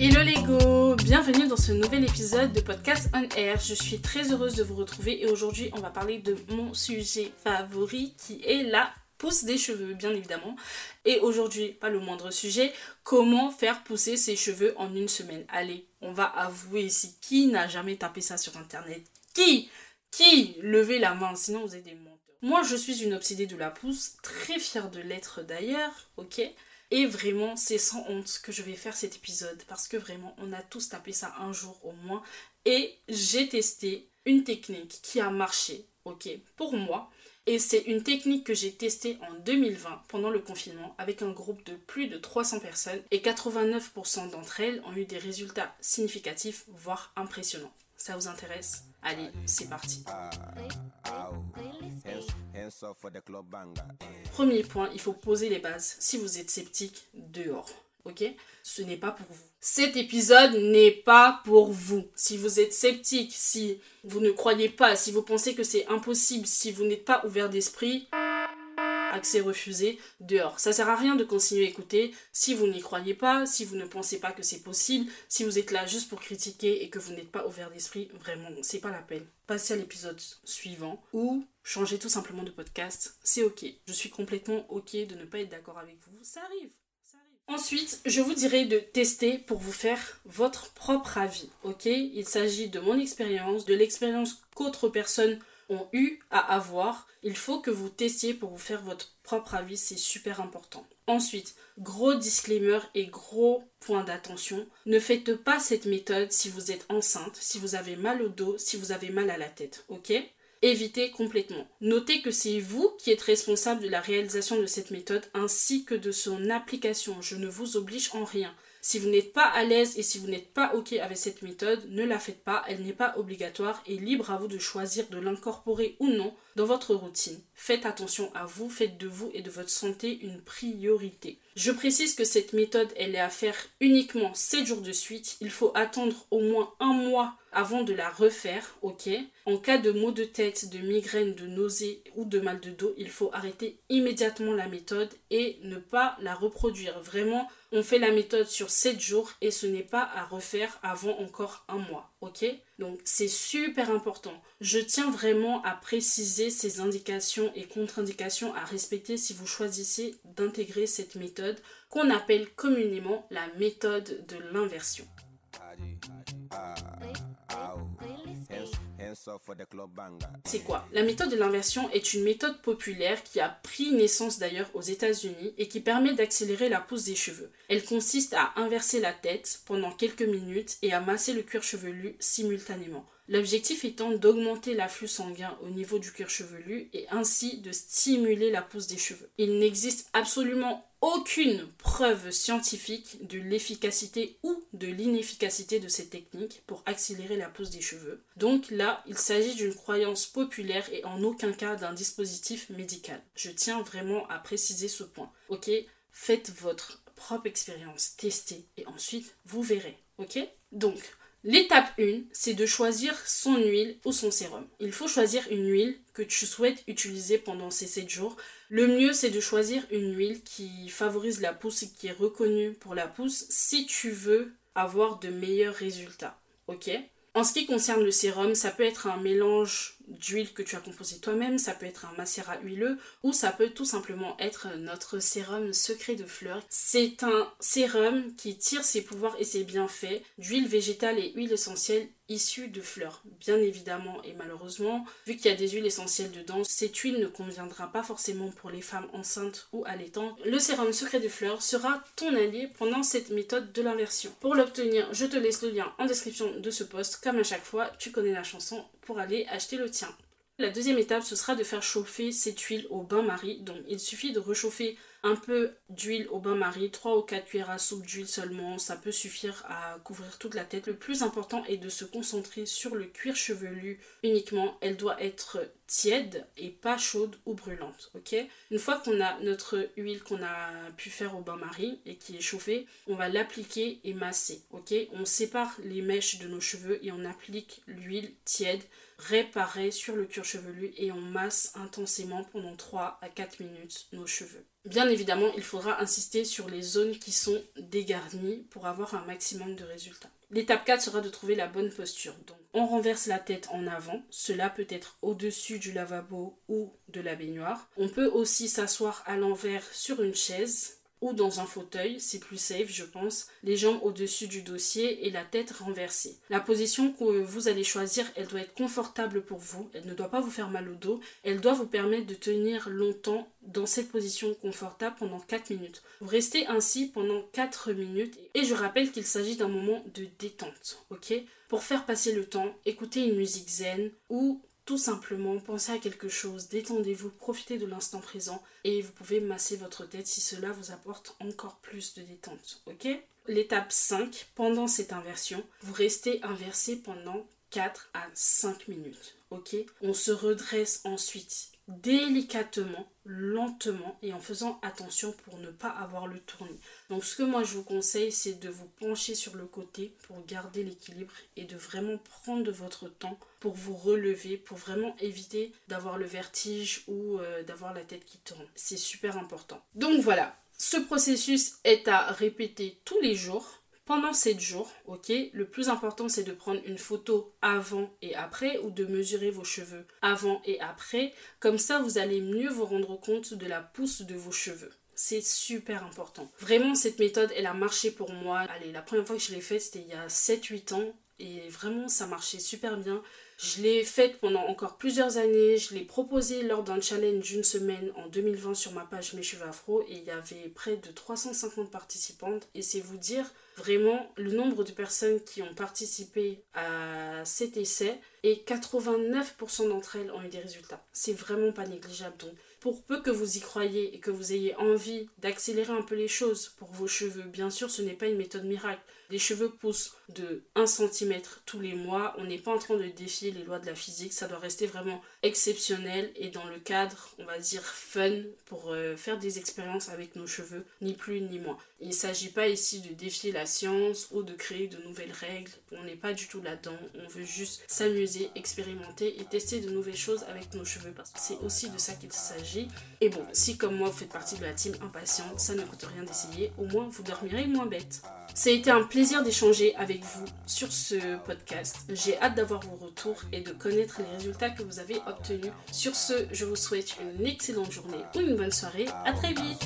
Hello les go, bienvenue dans ce nouvel épisode de podcast On Air. Je suis très heureuse de vous retrouver et aujourd'hui on va parler de mon sujet favori qui est la pousse des cheveux bien évidemment. Et aujourd'hui, pas le moindre sujet, comment faire pousser ses cheveux en une semaine. Allez, on va avouer ici, qui n'a jamais tapé ça sur internet? Qui? Qui? Levez la main, sinon vous êtes des menteurs. Moi je suis une obsédée de la pousse, très fière de l'être d'ailleurs, ok? Et vraiment, c'est sans honte que je vais faire cet épisode parce que vraiment, on a tous tapé ça un jour au moins. Et j'ai testé une technique qui a marché, ok, pour moi. Et c'est une technique que j'ai testée en 2020 pendant le confinement avec un groupe de plus de 300 personnes et 89% d'entre elles ont eu des résultats significatifs, voire impressionnants. Ça vous intéresse Allez, c'est parti. Premier point, il faut poser les bases. Si vous êtes sceptique, dehors. Ok? Ce n'est pas pour vous. Cet épisode n'est pas pour vous. Si vous êtes sceptique, si vous ne croyez pas, si vous pensez que c'est impossible, si vous n'êtes pas ouvert d'esprit, accès refusé, dehors. Ça sert à rien de continuer à écouter si vous n'y croyez pas, si vous ne pensez pas que c'est possible, si vous êtes là juste pour critiquer et que vous n'êtes pas ouvert d'esprit, vraiment, c'est pas la peine. Passez à l'épisode suivant ou changez tout simplement de podcast, c'est ok. Je suis complètement ok de ne pas être d'accord avec vous, ça arrive. Ensuite, je vous dirai de tester pour vous faire votre propre avis, ok? Il s'agit de mon expérience, de l'expérience qu'autres personnes eu à avoir. Il faut que vous testiez pour vous faire votre propre avis, c'est super important. Ensuite, gros disclaimer et gros point d'attention, ne faites pas cette méthode si vous êtes enceinte, si vous avez mal au dos, si vous avez mal à la tête, ok? Évitez complètement. Notez que c'est vous qui êtes responsable de la réalisation de cette méthode ainsi que de son application. Je ne vous oblige en rien. Si vous n'êtes pas à l'aise et si vous n'êtes pas OK avec cette méthode, ne la faites pas, elle n'est pas obligatoire et libre à vous de choisir de l'incorporer ou non dans votre routine. Faites attention à vous, faites de vous et de votre santé une priorité. Je précise que cette méthode, elle est à faire uniquement 7 jours de suite. Il faut attendre au moins un mois avant de la refaire, ok? En cas de maux de tête, de migraine, de nausées ou de mal de dos, il faut arrêter immédiatement la méthode et ne pas la reproduire. Vraiment, on fait la méthode sur 7 jours et ce n'est pas à refaire avant encore un mois, ok? Donc c'est super important. Je tiens vraiment à préciser ces indications et contre-indications à respecter si vous choisissez d'intégrer cette méthode qu'on appelle communément la méthode de l'inversion. C'est quoi? La méthode de l'inversion est une méthode populaire qui a pris naissance d'ailleurs aux États-Unis et qui permet d'accélérer la pousse des cheveux. Elle consiste à inverser la tête pendant quelques minutes et à masser le cuir chevelu simultanément. L'objectif étant d'augmenter l'afflux sanguin au niveau du cuir chevelu et ainsi de stimuler la pousse des cheveux. Il n'existe absolument aucune preuve scientifique de l'efficacité ou de l'inefficacité de cette technique pour accélérer la pousse des cheveux. Donc là, il s'agit d'une croyance populaire et en aucun cas d'un dispositif médical. Je tiens vraiment à préciser ce point. Ok Faites votre propre expérience, testez et ensuite vous verrez. Ok? Donc, L'étape 1, c'est de choisir son huile ou son sérum. Il faut choisir une huile que tu souhaites utiliser pendant ces 7 jours. Le mieux, c'est de choisir une huile qui favorise la pousse et qui est reconnue pour la pousse si tu veux avoir de meilleurs résultats. Ok? En ce qui concerne le sérum, ça peut être un mélange d'huile que tu as composé toi-même, ça peut être un macérat huileux ou ça peut tout simplement être notre sérum secret de fleurs. C'est un sérum qui tire ses pouvoirs et ses bienfaits d'huile végétale et huile essentielle issue de fleurs. Bien évidemment et malheureusement, vu qu'il y a des huiles essentielles dedans, cette huile ne conviendra pas forcément pour les femmes enceintes ou allaitantes. Le sérum secret de fleurs sera ton allié pendant cette méthode de l'inversion. Pour l'obtenir, je te laisse le lien en description de ce post. Comme à chaque fois, tu connais la chanson aller acheter le tien. La deuxième étape, ce sera de faire chauffer cette huile au bain-marie. Donc il suffit de réchauffer Un peu d'huile au bain-marie, 3 ou 4 cuillères à soupe d'huile seulement, ça peut suffire à couvrir toute la tête. Le plus important est de se concentrer sur le cuir chevelu uniquement. Elle doit être tiède et pas chaude ou brûlante, Une fois qu'on a notre huile qu'on a pu faire au bain-marie et qui est chauffée, on va l'appliquer et masser, On sépare les mèches de nos cheveux et on applique l'huile tiède réparée sur le cuir chevelu et on masse intensément pendant 3 à 4 minutes nos cheveux. Bien évidemment, il faudra insister sur les zones qui sont dégarnies pour avoir un maximum de résultats. L'étape 4 sera de trouver la bonne posture. Donc, on renverse la tête en avant. Cela peut être au-dessus du lavabo ou de la baignoire. On peut aussi s'asseoir à l'envers sur une chaise ou dans un fauteuil, c'est plus safe je pense, les jambes au-dessus du dossier et la tête renversée. La position que vous allez choisir, elle doit être confortable pour vous, elle ne doit pas vous faire mal au dos, elle doit vous permettre de tenir longtemps dans cette position confortable pendant 4 minutes. Vous restez ainsi pendant 4 minutes et je rappelle qu'il s'agit d'un moment de détente, ok? Pour faire passer le temps, écoutez une musique zen ou tout simplement, pensez à quelque chose, détendez-vous, profitez de l'instant présent et vous pouvez masser votre tête si cela vous apporte encore plus de détente. Ok? L'étape 5, pendant cette inversion, vous restez inversé pendant 4 à 5 minutes. Ok? On se redresse ensuite délicatement, lentement et en faisant attention pour ne pas avoir le tournis. Donc ce que moi je vous conseille c'est de vous pencher sur le côté pour garder l'équilibre et de vraiment prendre votre temps pour vous relever, pour vraiment éviter d'avoir le vertige ou euh, d'avoir la tête qui tourne. C'est super important. Donc voilà, ce processus est à répéter tous les jours pendant 7 jours, ok, le plus important c'est de prendre une photo avant et après ou de mesurer vos cheveux avant et après. Comme ça, vous allez mieux vous rendre compte de la pousse de vos cheveux. C'est super important. Vraiment, cette méthode, elle a marché pour moi. Allez, la première fois que je l'ai faite, c'était il y a 7-8 ans. Et vraiment, ça marchait super bien. Je l'ai faite pendant encore plusieurs années. Je l'ai proposée lors d'un challenge d'une semaine en 2020 sur ma page Mes cheveux afro. Et il y avait près de 350 participantes. Et c'est vous dire vraiment le nombre de personnes qui ont participé à cet essai et 89% d'entre elles ont eu des résultats. C'est vraiment pas négligeable. Donc, pour peu que vous y croyez et que vous ayez envie d'accélérer un peu les choses pour vos cheveux, bien sûr, ce n'est pas une méthode miracle. Les cheveux poussent de 1 cm tous les mois. On n'est pas en train de défier les lois de la physique. Ça doit rester vraiment exceptionnel et dans le cadre, on va dire, fun pour euh, faire des expériences avec nos cheveux, ni plus ni moins. Il ne s'agit pas ici de défier la science ou de créer de nouvelles règles. On n'est pas du tout là-dedans. On veut juste s'amuser, expérimenter et tester de nouvelles choses avec nos cheveux parce que c'est aussi de ça qu'il s'agit. Et bon, si comme moi vous faites partie de la team impatiente, ça ne coûte rien d'essayer. Au moins vous dormirez moins bête. Ça a été un plaisir d'échanger avec vous sur ce podcast. J'ai hâte d'avoir vos retours et de connaître les résultats que vous avez obtenus. Sur ce, je vous souhaite une excellente journée ou une bonne soirée. À très vite.